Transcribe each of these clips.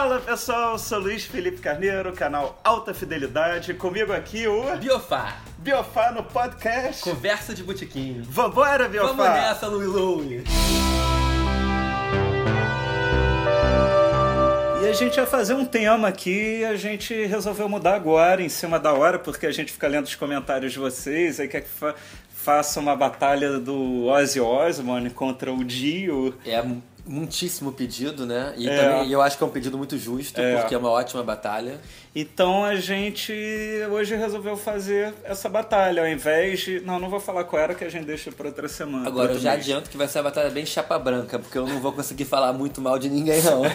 Fala pessoal, sou Luiz Felipe Carneiro, canal Alta Fidelidade. Comigo aqui o Biofá, Biofá no podcast. conversa de botiquinho. Vambora, Biofá! Vamos nessa, Louie Louie. E a gente ia fazer um tema aqui e a gente resolveu mudar agora, em cima da hora, porque a gente fica lendo os comentários de vocês, aí quer que fa faça uma batalha do Ozzy Osbourne contra o Dio. É muitíssimo pedido, né? E É. também eu acho que é um pedido muito justo, É. porque é uma ótima batalha. Então a gente hoje resolveu fazer essa batalha, ao invés de... Não, não vou falar qual era, que a gente deixa para outra semana. Agora, eu já mês. adianto que vai ser uma batalha bem chapa branca, porque eu não vou conseguir falar muito mal de ninguém, não.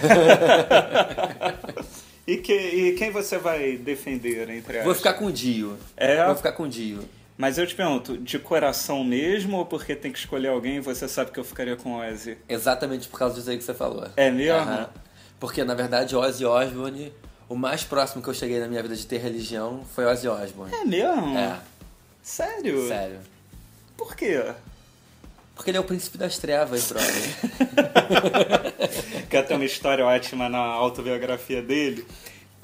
E, que, e quem você vai defender entre vou as? ficar com o Dio. É? Vou ficar com o Dio. Mas eu te pergunto, de coração mesmo ou porque tem que escolher alguém e você sabe que eu ficaria com Ozzy? Exatamente por causa disso aí que você falou. É mesmo? Aham. Porque, na verdade, Ozzy Osbourne, o mais próximo que eu cheguei na minha vida de ter religião foi Ozzy Osbourne. É mesmo? É, Sério? sério. Por quê? Porque ele é o príncipe das trevas, brother. Que tem uma história ótima na autobiografia dele.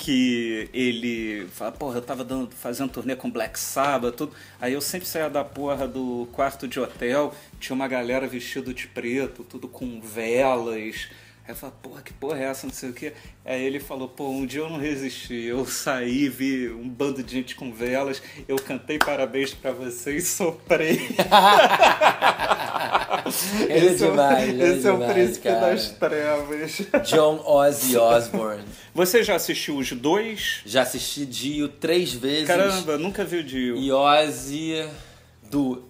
Que ele fala, porra, eu tava dando, fazendo turnê com Black Sabbath, tudo. Aí eu sempre saía da porra do quarto de hotel, tinha uma galera vestido de preto, tudo com velas. Aí eu falei, porra, que porra é essa, não sei o quê. Aí ele falou, pô, um dia eu não resisti. Eu saí, vi um bando de gente com velas, eu cantei parabéns pra você e soprei. Ele é Esse o- demais, é Esse é o demais, príncipe cara. das trevas. John Ozzy Osbourne. Você já assistiu os dois? Já assisti Dio três vezes. Caramba, nunca vi o Dio. E Ozzy du...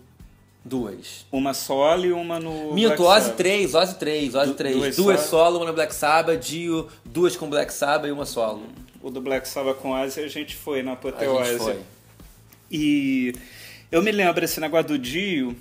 duas. Uma solo e uma no. Minto, Ozzy Sabbath. três, Ozzy três, Ozzy Du- três. duas Duas, solo. solo, uma no Black Sabbath, Dio, duas com Black Sabbath e uma solo. O do Black Sabbath com Ozzy a gente foi na A Apoteose. gente foi. E eu me lembro, esse negócio do Dio,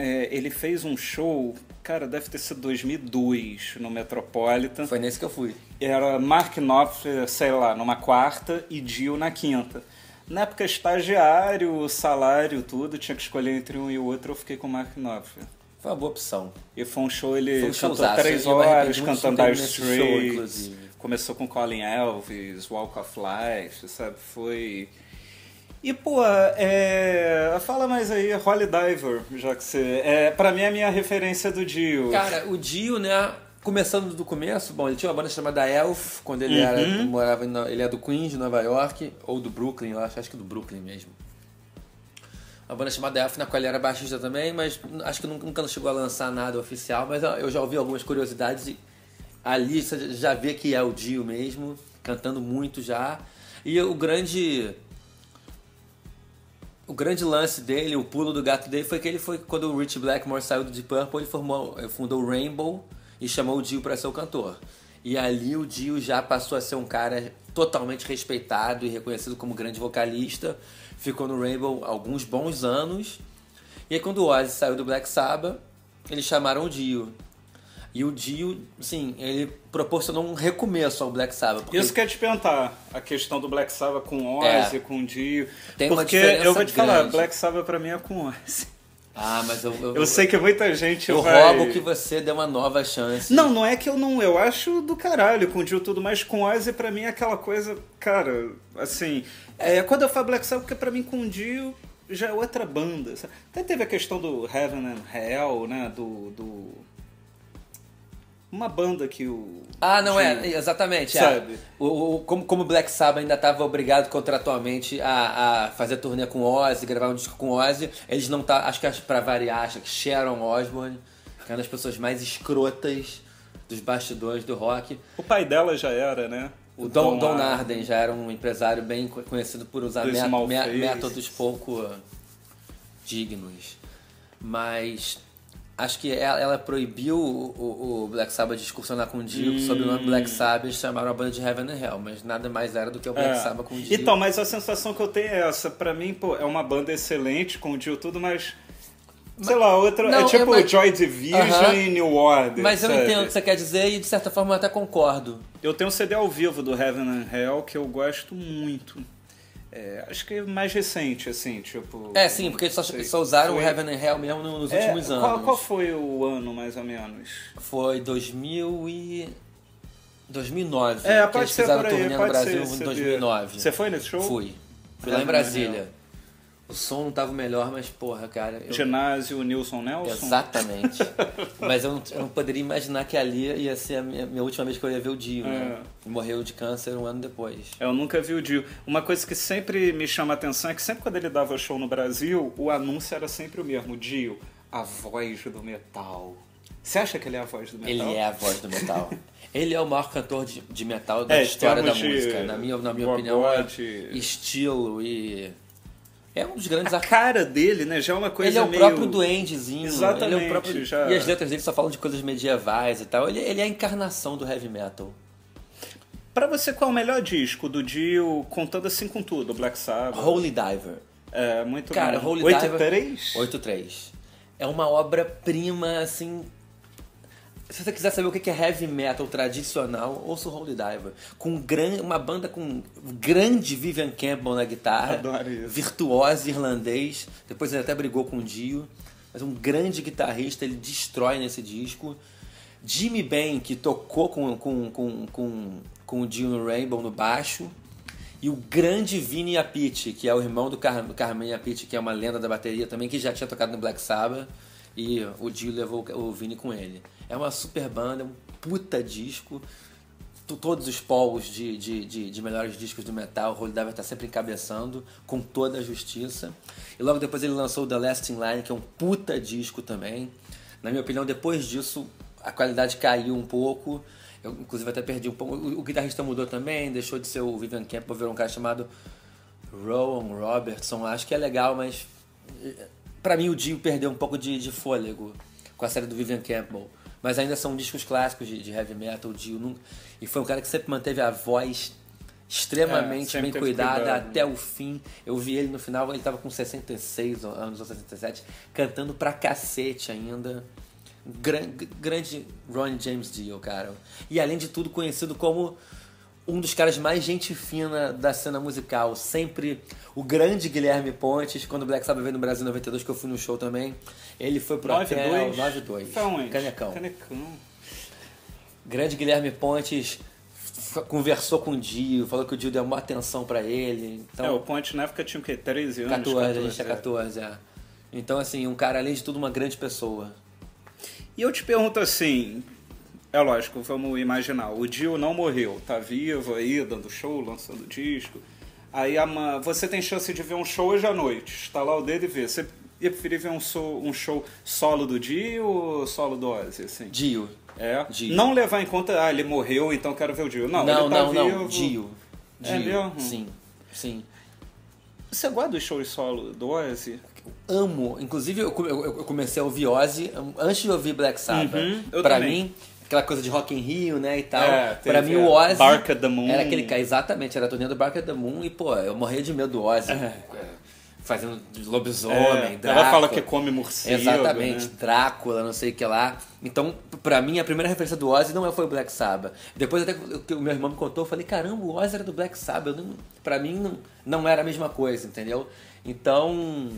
é, ele fez um show, cara, deve ter sido 2002 no Metropolitan. Foi nesse que eu fui. Era Mark Knopfler, sei lá, numa quarta e Dio na quinta. Na época, estagiário, salário, tudo, tinha que escolher entre um e o outro, eu fiquei com o Mark Knopfler. Foi uma boa opção. E foi um show, ele Foi um cantou três horas, cantando Dire show, Straits. Começou com Colin Elvis, Walk of Life, sabe? Foi... E, pô, é... fala mais aí, Holly Diver, já que você... É, pra mim, é a minha referência do Dio. Cara, o Dio, né? Começando do começo, bom, ele tinha uma banda chamada Elf, quando ele Uhum. era. morava em ele é do Queens, de Nova York, ou do Brooklyn, eu acho, acho que do Brooklyn mesmo. Uma banda chamada Elf, na qual ele era baixista também, mas acho que nunca, nunca chegou a lançar nada oficial, mas eu já ouvi algumas curiosidades e ali você já vê que é o Dio mesmo, cantando muito já. E o grande. O grande lance dele, o pulo do gato dele, foi que ele foi quando o Rich Blackmore saiu do Deep Purple, ele formou, ele fundou o Rainbow e chamou o Dio para ser o cantor. E ali o Dio já passou a ser um cara totalmente respeitado e reconhecido como grande vocalista. Ficou no Rainbow alguns bons anos. E aí quando o Ozzy saiu do Black Sabbath, eles chamaram o Dio. E o Dio, assim, ele proporcionou um recomeço ao Black Sabbath. porque Isso que eu ia te perguntar, a questão do Black Sabbath com Ozzy, É. com Dio. Tem uma porque diferença eu vou te falar, grande. Black Sabbath pra mim é com Ozzy. Ah, mas eu, eu, Eu sei que muita gente eu vai... roubo que você dê uma nova chance. Não, não é que eu não. Eu acho do caralho com o Dio tudo, mas com Ozzy pra mim é aquela coisa, cara, assim. É, quando eu falo Black Sabbath, porque pra mim com o Dio já é outra banda. sabe? Até teve a questão do Heaven and Hell, né? Do. do... Uma banda que o. Ah, não é, exatamente. é. Sabe? O, o- como, como Black Sabbath ainda estava obrigado contratualmente a, a fazer turnê com Ozzy, gravar um disco com Ozzy, eles não tá, acho que acho pra variar, acho que Sharon Osbourne, que é uma das pessoas mais escrotas dos bastidores do rock. O pai dela já era, né? O Don, Don Arden já era um empresário bem co- conhecido por usar métodos pouco dignos. Mas acho que ela, ela proibiu o, o- o Black Sabbath de excursionar com o Dio sob o nome Black Sabbath e chamaram a banda de Heaven and Hell, mas nada mais era do que o Black É. Sabbath com o Dio. Então, mas a sensação que eu tenho é essa. Pra mim, pô, é uma banda excelente com o Dio tudo, mas. Sei lá, outra. Não, é tipo é, mas- Joy Division Aham. e New Order. mas eu sabe? entendo o que você quer dizer e de certa forma eu até concordo. Eu tenho um CD ao vivo do Heaven and Hell que eu gosto muito. É, acho que é mais recente, assim, tipo. É, sim, porque eles só, só usaram Foi- o Heaven and Hell mesmo nos É, últimos anos. Qual, qual foi o ano, mais ou menos? Foi 2000 e... 2009. É, que pode eles ser fizeram por aí, turnê no pode Brasil ser, em você 2009. Você foi nesse show? Fui. Fui lá em Brasília. O som não tava melhor, mas porra, cara. eu- Ginásio Nilson Nelson? Exatamente. mas eu não, eu não poderia imaginar que ali ia ser a minha, minha última vez que eu ia ver o Dio, né? É. Morreu de câncer um ano depois. Eu nunca vi o Dio. Uma coisa que sempre me chama a atenção é que sempre quando ele dava show no Brasil, o anúncio era sempre o mesmo. Dio, a voz do metal. Você acha que ele é a voz do metal? Ele é a voz do metal. Ele é o maior cantor de, de metal da É, história da música. Na minha, na minha opinião, é estilo e. É um dos grandes A artistas. cara dele, né, já é uma coisa Ele é o meio... próprio duendezinho. Exatamente, Ele é o próprio... já- E as letras dele só falam de coisas medievais e tal. Ele, ele é a encarnação do heavy metal. Pra você, qual é o melhor disco do Dio, contando assim com tudo? Black Sabbath? Holy Diver. É, muito Cara, bom. Holy 8 Diver... 3? 8-3. É uma obra-prima, assim... Se você quiser saber o que é heavy metal tradicional, ouça o Holy Diver. Com gran... uma banda com grande Vivian Campbell na guitarra. Adoro isso. Virtuoso irlandês. Depois ele até brigou com o Dio. Mas um grande guitarrista, ele destrói nesse disco. Jimmy Bain, que tocou com, com, com, com, com o Dio no Rainbow no baixo. E o grande Vinny Appice, que é o irmão do, Car Carmen Appice, que é uma lenda da bateria também, que já tinha tocado no Black Sabbath. E o Dio levou o Vinny com ele. É uma super banda, é um puta disco. To- Todos os polos de, de, de, de melhores discos do metal, o Holy Diver tá sempre encabeçando, com toda a justiça. E logo depois ele lançou The Last in Line, que é um puta disco também. Na minha opinião, depois disso, a qualidade caiu um pouco. Eu, inclusive, até perdi um pouco. O, o guitarrista mudou também, deixou de ser o Vivian Campbell, virou um cara chamado Rowan Robertson. Acho que é legal, mas eh, pra mim o Dio perdeu um pouco de, de fôlego com a série do Vivian Campbell. Mas ainda são discos clássicos de, de heavy metal. Nunca... E foi um cara que sempre manteve a voz extremamente É, bem cuidada cuidado. até o fim. Eu vi ele no final, ele tava com 66 anos ou 67, cantando pra cacete ainda. Gran- grande Ronnie James Dio, cara. E além de tudo, conhecido como um dos caras mais gente fina da cena musical. Sempre o grande Guilherme Pontes, quando o Black Sabbath veio no Brasil em 92, que eu fui no show também. Ele foi pro hotel 9-2. 9-2. Foi onde? Canecão. Canecão. Grande Guilherme Pontes conversou com o Dio, falou que o Dio deu uma atenção pra ele. Então, É, o Ponte na época tinha o quê? 13 anos? 14, a gente tinha é. 14, é. Então, assim, um cara, além de tudo, uma grande pessoa. E eu te pergunto assim, é lógico, vamos imaginar, o Dio não morreu, tá vivo aí, dando show, lançando disco. Aí você tem chance de ver um show hoje à noite, estalar o dedo e ver. Você ia preferir ver um, so- um show solo do Dio ou solo do Ozzy, assim? Dio. É. Dio. Não levar em conta, ah, ele morreu, então quero ver o Dio. Não, não, ele tá não, vivo. não. Dio. É Dio. mesmo? Sim, sim. Você gosta dos shows solo do Ozzy? Amo. Inclusive, eu, comecei a ouvir Ozzy antes de ouvir Black Sabbath. Uhum, eu pra também. mim, aquela coisa de Rock in Rio, né, e tal. É, pra mim, o Ozzy... Bark at the Moon. Era aquele cara, exatamente. Era a turnê do Bark at the Moon. E, pô, eu morria de medo do Ozzy. é, Fazendo de lobisomem, É, Drácula. ela fala que come morcego. Exatamente, né? Drácula, não sei o que lá. Então, pra mim, a primeira referência do Ozzy não foi o Black Sabbath. Depois até que o meu irmão me contou, eu falei, caramba, o Ozzy era do Black Sabbath. Eu não, pra mim, não, não era a mesma coisa, entendeu? Então...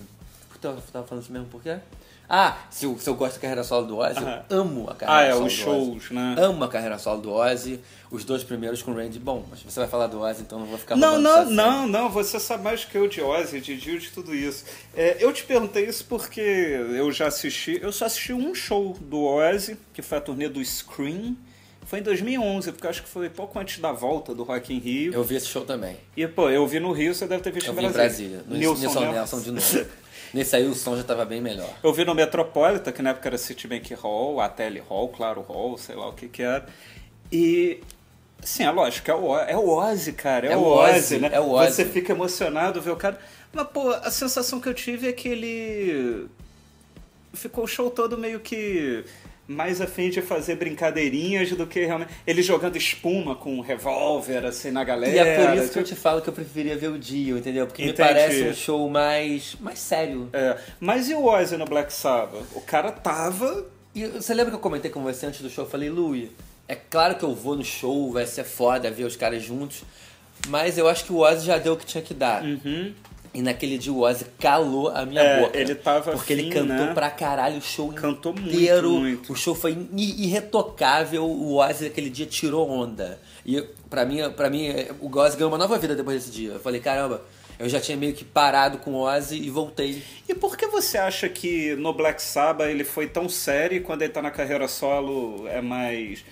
Puta, Eu tava falando isso mesmo por quê? Ah, se eu, se eu gosto da carreira solo do Ozzy, Aham. eu amo a carreira Ah, é, solo os do shows, Ozzy. né? Amo a carreira solo do Ozzy. Os dois primeiros com o Randy. Bom, mas você vai falar do Ozzy, então não vou ficar Não, roubando não, sua cena. não, não, você sabe mais que eu de Ozzy, de Dio, de tudo isso. É, eu te perguntei isso porque eu já assisti, eu só assisti um show do Ozzy, que foi a turnê do Scream, foi em 2011, porque eu acho que foi pouco antes da volta do Rock in Rio. Eu vi esse show também. E, pô, eu vi no Rio, você deve ter visto Eu em vi em Brasília. No Nilson. Nelson de novo. Nesse aí o som já tava bem melhor. Eu vi no Metropolitan, que na época era Citibank Hall, a Tele Hall, Claro Hall, sei lá o que que era. E, sim, é lógico, é o, é o Ozzy, cara, é, É o o Ozzy, Ozzy, né? é o Ozzy. Você fica emocionado ver o cara... Mas, pô, a sensação que eu tive é que ele ficou o show todo meio que mais afim de fazer brincadeirinhas do que realmente... Ele jogando espuma com um revólver, assim, na galera. E é por isso que eu tipo- te falo que eu preferia ver o Dio, entendeu? Porque me Entendi. parece um show mais, mais sério. É, mas e o Ozzy no Black Sabbath? O cara tava... E você lembra que eu comentei com você antes do show? Eu falei, Louie, é claro que eu vou no show, vai ser foda ver os caras juntos, mas eu acho que o Ozzy já deu o que tinha que dar. Uhum. E naquele dia o Ozzy calou a minha É, boca. ele tava Porque ele cantou né? pra caralho o show Cantou muito, inteiro. muito. O show foi irretocável. O Ozzy aquele dia tirou onda. E pra mim, pra mim, o Ozzy ganhou uma nova vida depois desse dia. Eu falei, caramba, eu já tinha meio que parado com o Ozzy e voltei. E por que você acha que no Black Sabbath ele foi tão sério e quando ele tá na carreira solo é mais.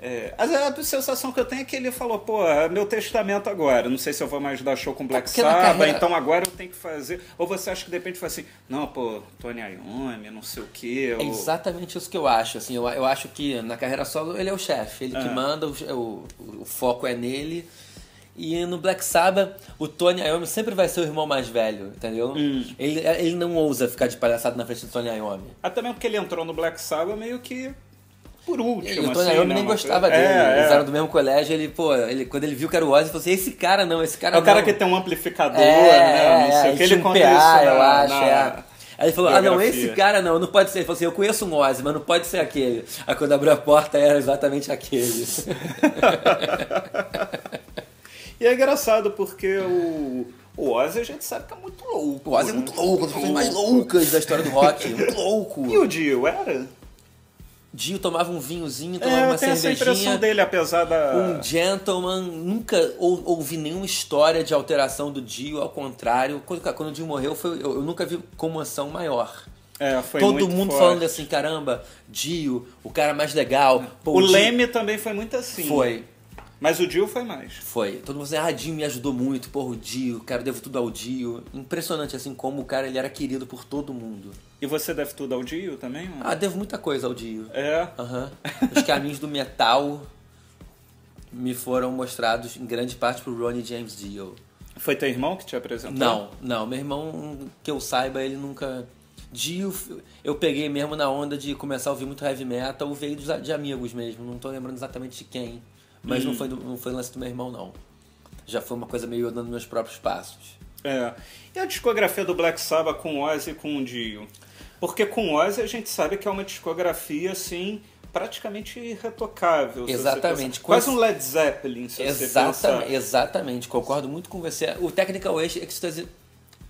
É, a, sensação que eu tenho é que ele falou, pô, é meu testamento agora. Não sei se eu vou mais dar show com Black porque Sabbath, carreira- então agora eu tenho que fazer. Ou você acha que de repente foi assim, não, pô, Tony Iommi, não sei o quê. É ou- exatamente isso que eu acho. Assim, eu, eu acho que na carreira solo ele é o chefe, ele que É. manda, o, o, o foco é nele. E no Black Sabbath, o Tony Iommi sempre vai ser o irmão mais velho, entendeu? Hum. Ele, ele não ousa ficar de palhaçada na frente do Tony Iommi. Ah, também porque ele entrou no Black Sabbath meio que por último. E o Tony assim, Iommi né, nem gostava coisa- dele. É, Eles é. eram do mesmo colégio, ele, pô, ele, quando ele viu que era o Ozzy, ele falou assim, esse cara não, esse cara É o cara não. que tem um amplificador, É, né? Não sei é, o que ele um conta PA, isso eu na- acho, na- é. Aí ele falou, ah não, biografia. esse cara não, não pode ser. Ele falou assim, eu conheço um Ozzy, mas não pode ser aquele. Aí quando abriu a porta era exatamente aquele. E é engraçado porque o, o Ozzy a gente sabe que é muito louco. O Ozzy é né? muito louco, uma das pessoas mais loucas da história do rock. Muito louco. E o Dio, era? Dio tomava um vinhozinho, tomava É, uma eu tenho essa cervejinha. impressão dele, apesar da... Um gentleman, nunca ou- ouvi nenhuma história de alteração do Dio, ao contrário. Quando, quando o Dio morreu, foi, eu, eu nunca vi comoção maior. É, foi Todo mundo forte. falando assim, caramba, Dio, o cara mais legal. Pô, O Dio- Leme também foi muito assim. Foi, Mas o Dio foi mais. foi. Todo mundo dizendo, ah, Dio me ajudou muito, porra, o Dio, cara, devo tudo ao Dio. Impressionante, assim, como o cara ele era querido por todo mundo. E você deve tudo ao Dio também? mano? Ah, devo muita coisa ao Dio. É. Aham. Os caminhos do metal me foram mostrados em grande parte por Ronnie James Dio. Foi teu irmão que te apresentou? Não, não. Meu irmão, que eu saiba, ele nunca. Dio, eu peguei mesmo na onda de começar a ouvir muito heavy metal, veio dos- de amigos mesmo. Não tô lembrando exatamente de quem. Mas não, foi, do- não foi lance do meu irmão, não. Já foi uma coisa meio dando meus próprios passos. É. E a discografia do Black Sabbath com o Ozzy e com o Dio? Porque com o Ozzy a gente sabe que é uma discografia, assim, praticamente irretocável. você Exatamente. Quase um Led Zeppelin, se você Exatamente, pensar. exatamente, concordo muito com você. O Technical Ecstasy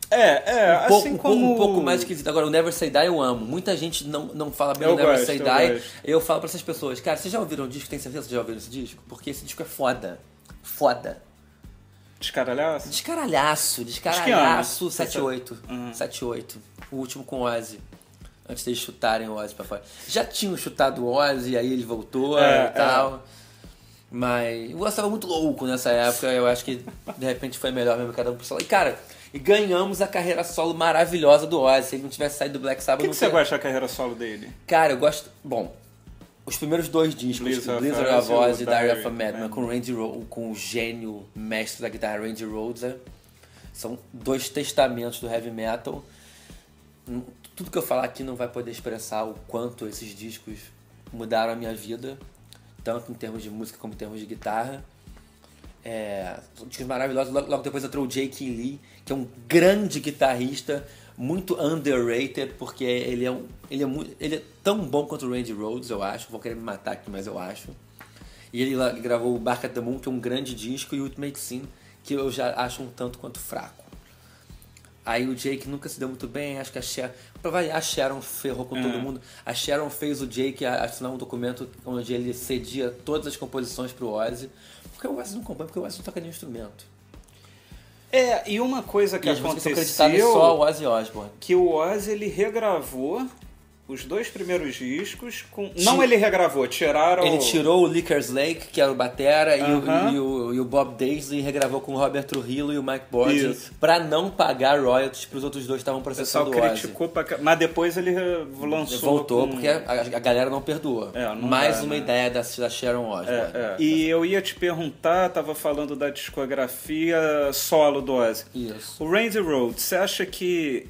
É, é, um assim pouco- como... um pouco mais esquisito. Agora, o Never Say Die eu amo. Muita gente não, não fala bem Eu do Never gosto, Say eu Die. gosto. Eu falo pra essas pessoas, cara, vocês já ouviram o disco? Tem certeza que já ouviram esse disco? Porque esse disco é foda. Foda. Descaralhaço? Descaralhaço, que descaralhaço. ano? 7-8. Uhum. 7-8. O último com o Ozzy. Antes deles chutarem o Ozzy pra fora. Já tinham chutado o Ozzy, aí ele voltou É, e tal. Mas o Ozzy tava muito louco nessa época. Eu acho que de repente foi melhor mesmo cada um pro solo. E cara, e ganhamos a carreira solo maravilhosa do Ozzy. Se ele não tivesse saído do Black O Sabbath, que, não que você gosta da carreira solo dele? Cara, eu gosto. Bom, os primeiros dois discos, Blizzard Blizzard, of Oz e Diary of a Madman, com, Randy Ro com o gênio mestre da guitarra Randy Rhoads, são dois testamentos do heavy metal. Tudo que eu falar aqui não vai poder expressar o quanto esses discos mudaram a minha vida, tanto em termos de música como em termos de guitarra. É, são discos maravilhosos. Logo, logo depois entrou o Jake Lee, que é um grande guitarrista, muito underrated, porque ele é, um, ele, é muito, ele é tão bom quanto o Randy Rhoads, eu acho. Vou querer me matar aqui, mas eu acho. E ele gravou o Bark at the Moon, que é um grande disco, e o Ultimate Sin, que eu já acho um tanto quanto fraco. Aí o Jake nunca se deu muito bem, acho que a Sharon. Pra variar, a Sharon ferrou com todo É. mundo. A Sharon fez o Jake assinar um documento onde ele cedia todas as composições pro Ozzy. Porque o Ozzy não compõe, porque o Ozzy não toca nenhum instrumento. É, e uma coisa que e aconteceu... só ao Ozzy Osbourne. que o Ozzy ele regravou os dois primeiros discos com Ti- não ele regravou tiraram Ele tirou o Lickers Lake, que era o Batera, e, Aham. o, e, o, e o Bob Daisley e regravou com o Robert Trujillo e o Mike Isso. pra não pagar royalties pros outros dois que estavam processando o Ozzy. criticou pra... mas depois ele lançou Voltou com- porque a, a galera não perdoa. É, não Mais dá, uma né? ideia da, da Sharon Osbourne. É, é. E eu ia te perguntar, tava falando da discografia solo do Ozzy. Isso. O Randy Rhoads, você acha que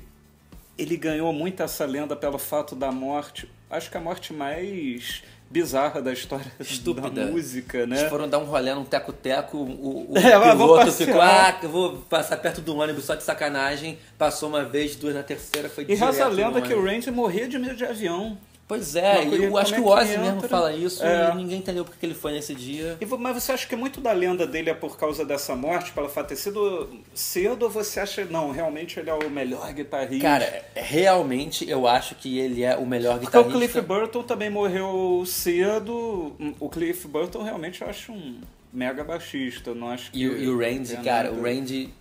ele ganhou muito essa lenda pelo fato da morte? Acho que a morte mais bizarra da história Estúpida. da música, né? Eles foram dar um rolê num teco-teco, o, o É, piloto ficou, ah, eu vou passar perto do ônibus só de sacanagem. Passou uma vez, duas na terceira, foi E reza a no lenda que o. Randy morria de medo de avião. Pois é, Não, eu acho é que o Ozzy mesmo fala isso É. e ninguém entendeu porque que ele foi nesse dia. E mas você acha que muito da lenda dele é por causa dessa morte, pelo fato ter sido cedo, ou você acha, não, realmente ele é o melhor guitarrista? Cara, realmente eu acho que ele é o melhor Porque o guitarrista. Cliff Burton também morreu cedo. O Cliff Burton realmente eu acho um mega baixista. Não acho que E, o- e o Randy, cara, o Randy,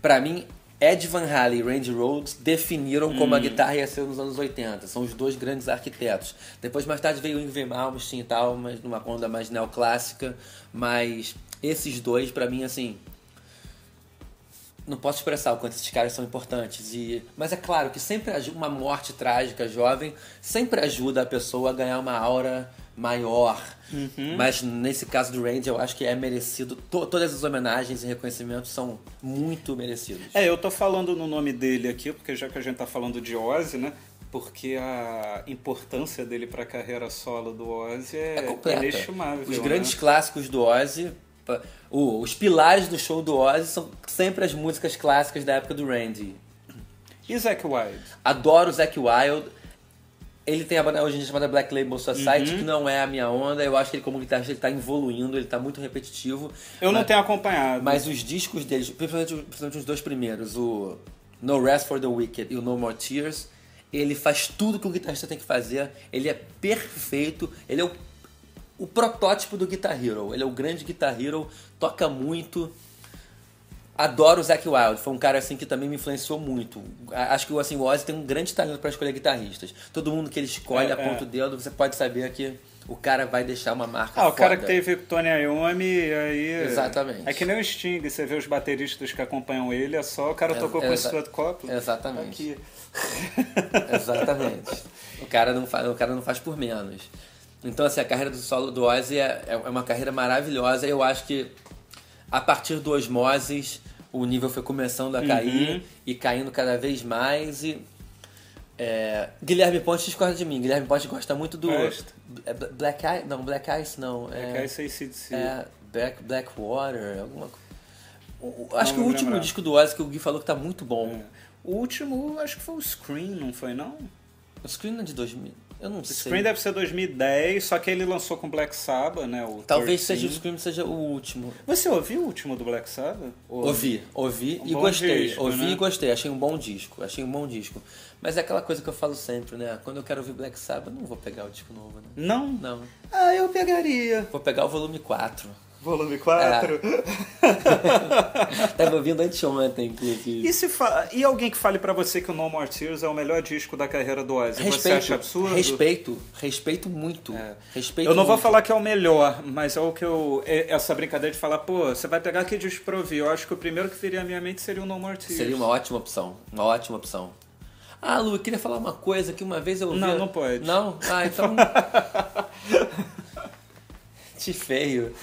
pra mim, Ed Van Halen e Randy Rhoads definiram como Hum. a guitarra ia ser nos anos 80. São os dois grandes arquitetos. Depois, mais tarde, veio o Yngwie Malmsteen e tal, mas numa onda mais neoclássica. Mas esses dois, pra mim, assim... Não posso expressar o quanto esses caras são importantes. E, mas é claro que sempre uma morte trágica jovem sempre ajuda a pessoa a ganhar uma aura maior. Uhum. Mas nesse caso do Randy, eu acho que é merecido. To- todas as homenagens e reconhecimentos são muito merecidos. É, eu tô falando no nome dele aqui, porque já que a gente tá falando de Ozzy, né? Porque a importância dele pra carreira solo do Ozzy é, É completa. inestimável. Os né? grandes clássicos do Ozzy, o- os pilares do show do Ozzy são sempre as músicas clássicas da época do Randy. E Zac Wilde? Adoro o Zac Wild. Ele tem a banda hoje em dia chamada Black Label Society, Uhum. que não é a minha onda. Eu acho que ele, como guitarrista, ele tá evoluindo, ele tá muito repetitivo. Eu não Mas- tenho acompanhado. Mas os discos deles, principalmente, principalmente os dois primeiros, o No Rest for the Wicked e o No More Tears, ele faz tudo que o guitarrista tem que fazer. Ele é perfeito. Ele é o, o protótipo do Guitar Hero. Ele é o grande Guitar Hero, toca muito. Adoro o Zac Wild, foi um cara assim que também me influenciou muito. Acho que assim, o Ozzy tem um grande talento para escolher guitarristas. Todo mundo que ele escolhe É, aponta é. o dedo, você pode saber que o cara vai deixar uma marca Ah, o cara foda. que teve Tony Iommi, aí... Exatamente. É que nem o Sting, você vê os bateristas que acompanham ele, é só o cara É- tocou com o Stuart Copeland. Exatamente. Exatamente. O cara não faz, o cara não faz por menos. Então, assim, a carreira do solo do Ozzy é, é uma carreira maravilhosa. Eu acho que a partir do Osmosis o nível foi começando a cair Uhum. e caindo cada vez mais. E é, Guilherme Ponte discorda de mim. Guilherme Ponte gosta muito do. Gosta. é Bla- Black Ice? Não, Black Ice não. É, É, ACDC. é Black, Blackwater, alguma coisa. Acho que o último lembrar. disco do Ozzy que o Gui falou que tá muito bom. É. O último, acho que foi o Scream, não foi não? O Screen é de 2000. Eu não O sei. Scream deve ser 2010, só que ele lançou com Black Sabbath, né? Talvez 13. seja o Scream seja o último. Você ouviu o último do Black Sabbath? Ou- Ouvi, ouvi Um e gostei. disco, ouvi né? e gostei, achei um bom disco. Achei um bom disco. Mas é aquela coisa que eu falo sempre, né? Quando eu quero ouvir Black Sabbath, eu não vou pegar o disco novo, né? Não? Não. Ah, eu pegaria. Vou pegar o volume 4. Volume 4. Tava ouvindo anteontem, inclusive. E, se fa- e alguém que fale pra você que o No More Tears é o melhor disco da carreira do Ozzy? você Respeito, acha absurdo? respeito, respeito muito. É. Respeito Eu não vou muito. falar que é o melhor, mas é o que eu. é Essa brincadeira de falar, pô, você vai pegar que disco pra ouvir. Eu acho que o primeiro que viria à minha mente seria o No More Tears. Seria uma ótima opção. Uma ótima opção. Ah, Lu, eu queria falar uma coisa que uma vez eu ouvi. Não, não pode. Não? Ah, então. Te feio.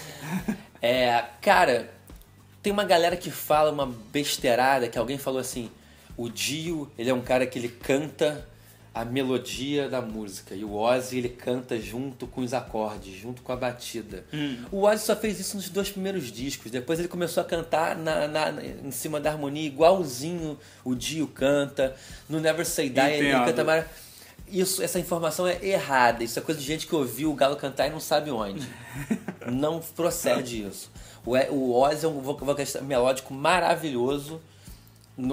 É, cara, tem uma galera que fala uma besteirada que alguém falou assim: o Dio, ele é um cara que ele canta a melodia da música e o Ozzy ele canta junto com os acordes, junto com a batida. O Ozzy só fez isso nos dois primeiros discos, depois ele começou a cantar na, na- em cima da harmonia igualzinho o Dio canta. No Never Say Die ele canta mara- isso, essa informação é errada. Isso é coisa de gente que ouviu o Galo cantar e não sabe onde. não procede isso. O, o Ozzy é um voca- vocalista melódico maravilhoso.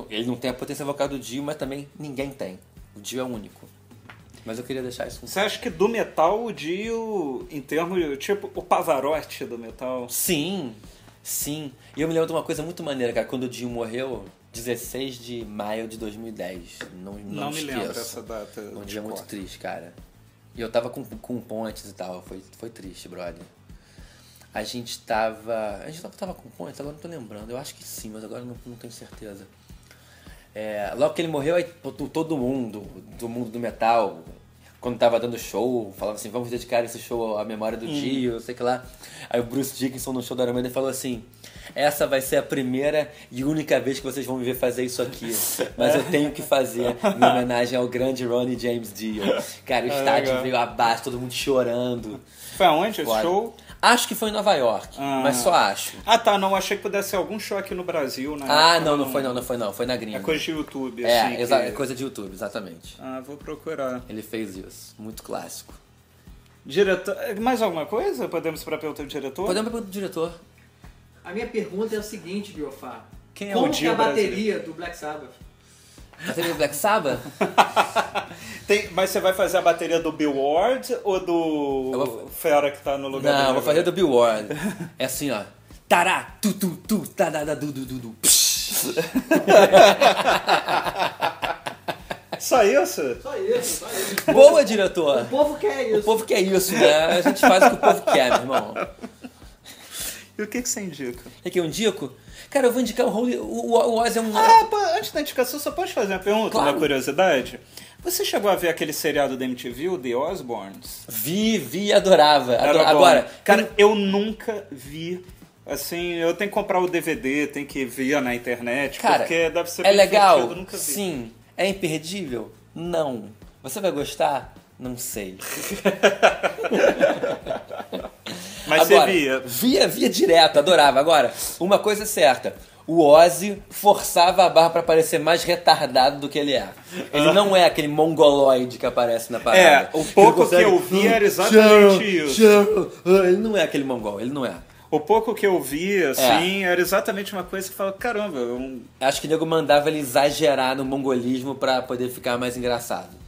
Ele não tem a potência vocal do Dio, mas também ninguém tem. O Dio é único. Mas eu queria deixar isso. Você acha que do metal o Dio, em termos. Tipo, o Pavarotti do metal. Sim, sim. E eu me lembro de uma coisa muito maneira, cara. Quando o Dio morreu, 16 de maio de 2010. Não, não, Não, me esqueço. lembro essa data. Um dia muito triste, cara. E eu tava com, com pontes e tal. Foi, foi triste, brother. A gente tava. A gente tava, tava com pontes, agora não tô lembrando. Eu acho que sim, mas agora não, não tenho certeza. É, logo que ele morreu, aí to- todo mundo, do mundo do metal, quando tava dando show, falava assim, vamos dedicar esse show à memória do Dio, sei que lá. Aí o Bruce Dickinson no show da Iron falou assim, essa vai ser a primeira e única vez que vocês vão me ver fazer isso aqui. Mas eu tenho que fazer em homenagem ao grande Ronnie James Dio. Cara, o É estádio legal. veio abaixo, todo mundo chorando. Foi aonde esse show? Acho que foi em Nova York, Ah. mas só acho. Ah, tá, não, achei que pudesse ser algum show aqui no Brasil, né? Ah, não, não foi não, não foi não, foi na gringa. É coisa de YouTube, É, assim. exa- que- é coisa de YouTube, exatamente. Ah, vou procurar. Ele fez isso, muito clássico. Diretor. Mais alguma coisa? Podemos ir pra pergunta do diretor? Podemos perguntar pro diretor? A minha pergunta é o seguinte, Biofá. Quem é Como o que Dio a bateria do Black Sabbath? Bateria do Black Sabbath? Tem- mas você vai fazer a bateria do Bill Ward ou do vou- Fera que tá no lugar Não, vou fazer do? Bill Ward. É assim, ó. Tará, tu, tu, tu, tará, du, du, du, du. Psh. Só isso? Só isso, só isso. Boa, diretor. O povo quer O isso. povo quer isso, né? A gente faz o que o povo quer, meu irmão. E o que, que você indica? É um dico? Cara, eu vou indicar o Holy... O, o Oz é um... Ah, antes da indicação, só pode fazer uma pergunta, Claro. uma curiosidade? Você chegou a ver aquele seriado da MTV, o The Osbournes? Vi, vi, adorava. Agora, cara, eu nunca vi. Assim, eu tenho que comprar o DVD, tenho que ver na internet, cara, porque deve ser é legal? eu. Sim. É imperdível? Não. Você vai gostar? Não sei. Mas Agora, você via. Via, via direto, adorava. Agora, uma coisa é certa. O Ozzy forçava a barra pra parecer mais retardado do que ele é. Ele não é aquele mongoloide que aparece na parada. É, o pouco Ele consegue- que eu vi era exatamente isso. Ele não é aquele mongol, ele não é. O pouco que eu vi, assim, era exatamente uma coisa que eu falava, caramba, um, Acho que o nego mandava ele exagerar no mongolismo pra poder ficar mais engraçado.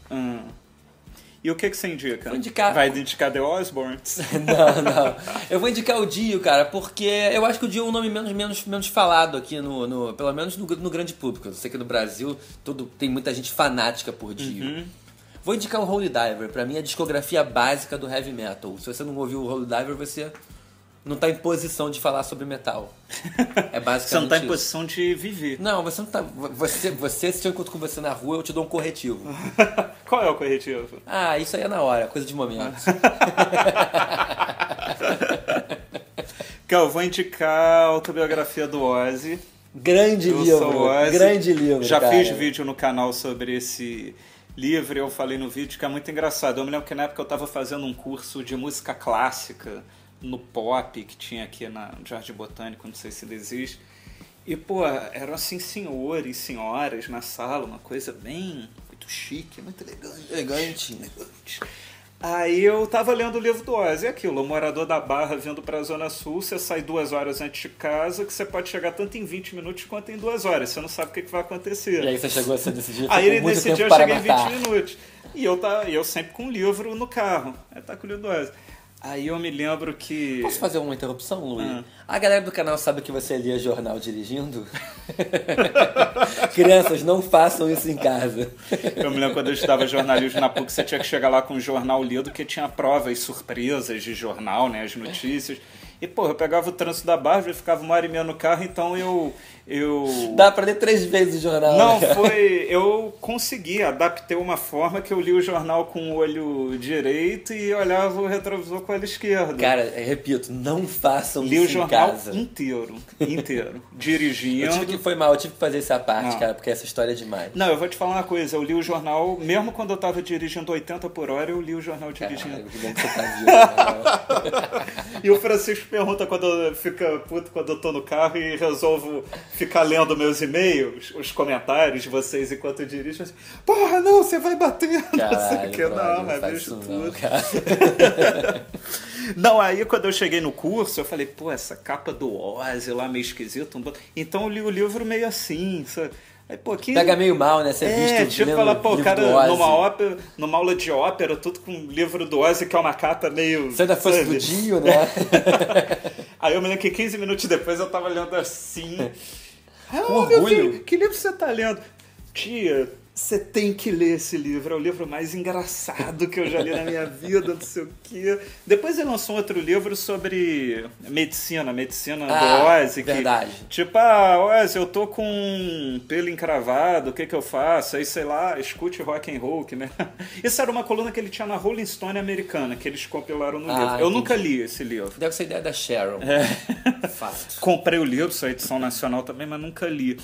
E o que, que você indica? Vou indicar- Vai indicar The Osbournes? Não, não. Eu vou indicar o Dio, cara, porque eu acho que o Dio é um nome menos, menos, menos falado aqui, no, no- pelo menos no, no grande público. Eu sei que no Brasil tudo, tem muita gente fanática por Dio. Vou indicar o Holy Diver, pra mim é a discografia básica do heavy metal. Se você não ouviu o Holy Diver, você não tá em posição de falar sobre metal. É basicamente Você não tá em posição de viver. Não, você não tá. Você, você, se eu encontro com você na rua, eu te dou um corretivo. Qual é o corretivo? Ah, isso aí é na hora, coisa de momento. Que eu vou indicar a autobiografia do Ozzy. Grande Eu livro. Ozzy. Grande livro. Já cara. fiz vídeo no canal sobre esse livro eu falei no vídeo que é muito engraçado. Eu me lembro que na época eu estava fazendo um curso de música clássica no pop que tinha aqui na no Jardim Botânico, não sei se ainda existe. E, pô, eram assim senhores e senhoras na sala, uma coisa bem muito chique, muito elegante. Elegante. elegante. Aí eu tava lendo o livro do Ozzy, é aquilo, o morador da Barra vindo pra Zona Sul, você sai duas horas antes de casa, que você pode chegar tanto em 20 minutos quanto em duas horas, você não sabe o que, que vai acontecer. E aí você chegou a nesse dia Aí tempo dia eu cheguei em matar. 20 minutos. E eu, tá, eu sempre com um livro no carro. Aí tá com o livro do Ozzy. Aí eu me lembro que. Posso fazer uma interrupção, Luiz? Ah. A galera do canal sabe que você lia jornal dirigindo? Crianças, não façam isso em casa. Eu me lembro quando eu estudava jornalismo na PUC, você tinha que chegar lá com um jornal lido, que tinha provas surpresas de jornal, né? As notícias. E, pô, eu pegava o trânsito da Bárbara e ficava uma hora e meia no carro, então eu. eu... Dá pra ler três vezes o jornal. Não, né? foi. Eu consegui, adaptei uma forma que eu li o jornal com o olho direito e olhava o retrovisor com o olho esquerdo. Cara, eu repito, não façam li o isso em jornal casa. inteiro. Inteiro. Eu Dirigindo. tive que foi mal, eu tive que fazer essa parte, Não. cara, porque essa história é demais. Não, eu vou te falar uma coisa, eu li o jornal, mesmo quando eu tava dirigindo 80 por hora, eu li o jornal dirigindo. Caralho, que bom que você tá vivo. E o Francisco pergunta quando eu- fica puto quando eu tô no carro e resolvo ficar lendo meus e-mails, os comentários de vocês enquanto eu dirijo. Assim, Porra, não, você vai bater. não sei o Caralho, que. brother, Não, mas isso tudo. não. Não, aí quando eu cheguei no curso, eu falei, pô, essa capa do Ozzy lá meio esquisito. Então eu li o livro meio assim, sabe? Aí, pô, que... Pega meio mal, né? Ser É, visto tipo lendo falar, pô, o cara numa ópera, numa aula de ópera, tudo com um livro do Ozzy, que é uma capa meio. Se ainda fosse do Dio, né? Aí eu me lembro que 15 minutos depois eu tava lendo assim. Ah, meu filho, que livro você tá lendo? Tia, você tem que ler esse livro. É o livro mais engraçado que eu já li na minha vida, não sei o quê. Depois ele lançou outro livro sobre medicina, medicina Ah, do Ozzy. que- verdade. tipo, ah, Ozzy, eu tô com um pelo encravado, o que que eu faço? Aí, sei lá, escute rock and roll, né? Isso era uma coluna que ele tinha na Rolling Stone americana, que eles compilaram no Ah, livro. Eu entendi. nunca li esse livro. Deve ser ideia da Sharon. É. Fato. Comprei o livro, sua edição nacional também, mas nunca li.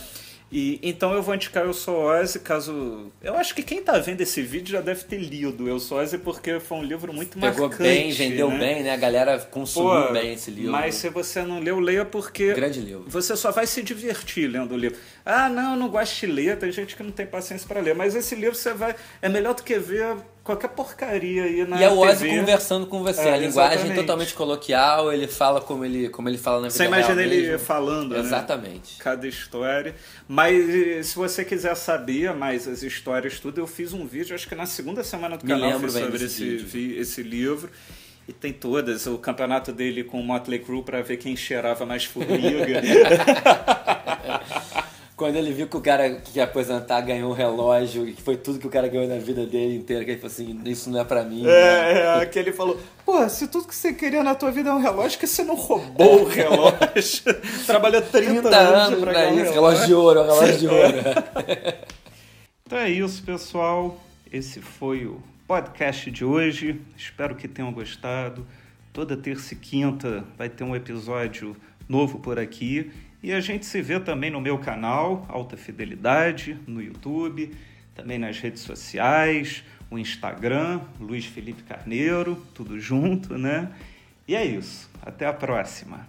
E, então eu vou indicar Eu Sou Ozzy, caso... Eu acho que quem tá vendo esse vídeo já deve ter lido Eu Sou Ozzy, porque foi um livro muito Pegou marcante. bem, vendeu né? bem, né? A galera consumiu Pô, bem esse livro. Mas se você não leu, leia porque Grande livro. você só vai se divertir lendo o livro. Ah, não, eu não gosto de ler, tem gente que não tem paciência para ler, mas esse livro você vai é melhor do que ver qualquer porcaria aí na E é o Ozzy TV. conversando com você. É, a linguagem exatamente. totalmente coloquial, ele fala como ele, como ele fala na vida Você imagina ele mesmo. falando, né? Exatamente. Cada história. Mas se você quiser saber mais as histórias, tudo, eu fiz um vídeo, acho que na segunda semana do Me canal, lembro sobre esse, esse livro. E tem todas, o campeonato dele com o Motley Crue para ver quem cheirava mais formiga. Quando ele viu que o cara que ia aposentar ganhou um relógio, e que foi tudo que o cara ganhou na vida dele inteira, que ele falou assim, isso não é pra mim. né? É, é, que ele falou, pô, se tudo que você queria na tua vida é um relógio, que você não roubou o relógio? Trabalhou 30, 30 anos pra pra ganhar um isso, relógio de ouro, relógio de ouro. Então é isso, pessoal. Esse foi o podcast de hoje. Espero que tenham gostado. Toda terça e quinta vai ter um episódio novo por aqui. E a gente se vê também no meu canal, Alta Fidelidade, no YouTube, também nas redes sociais, o Instagram, Luiz Felipe Carneiro, tudo junto, né? E é isso. Até a próxima.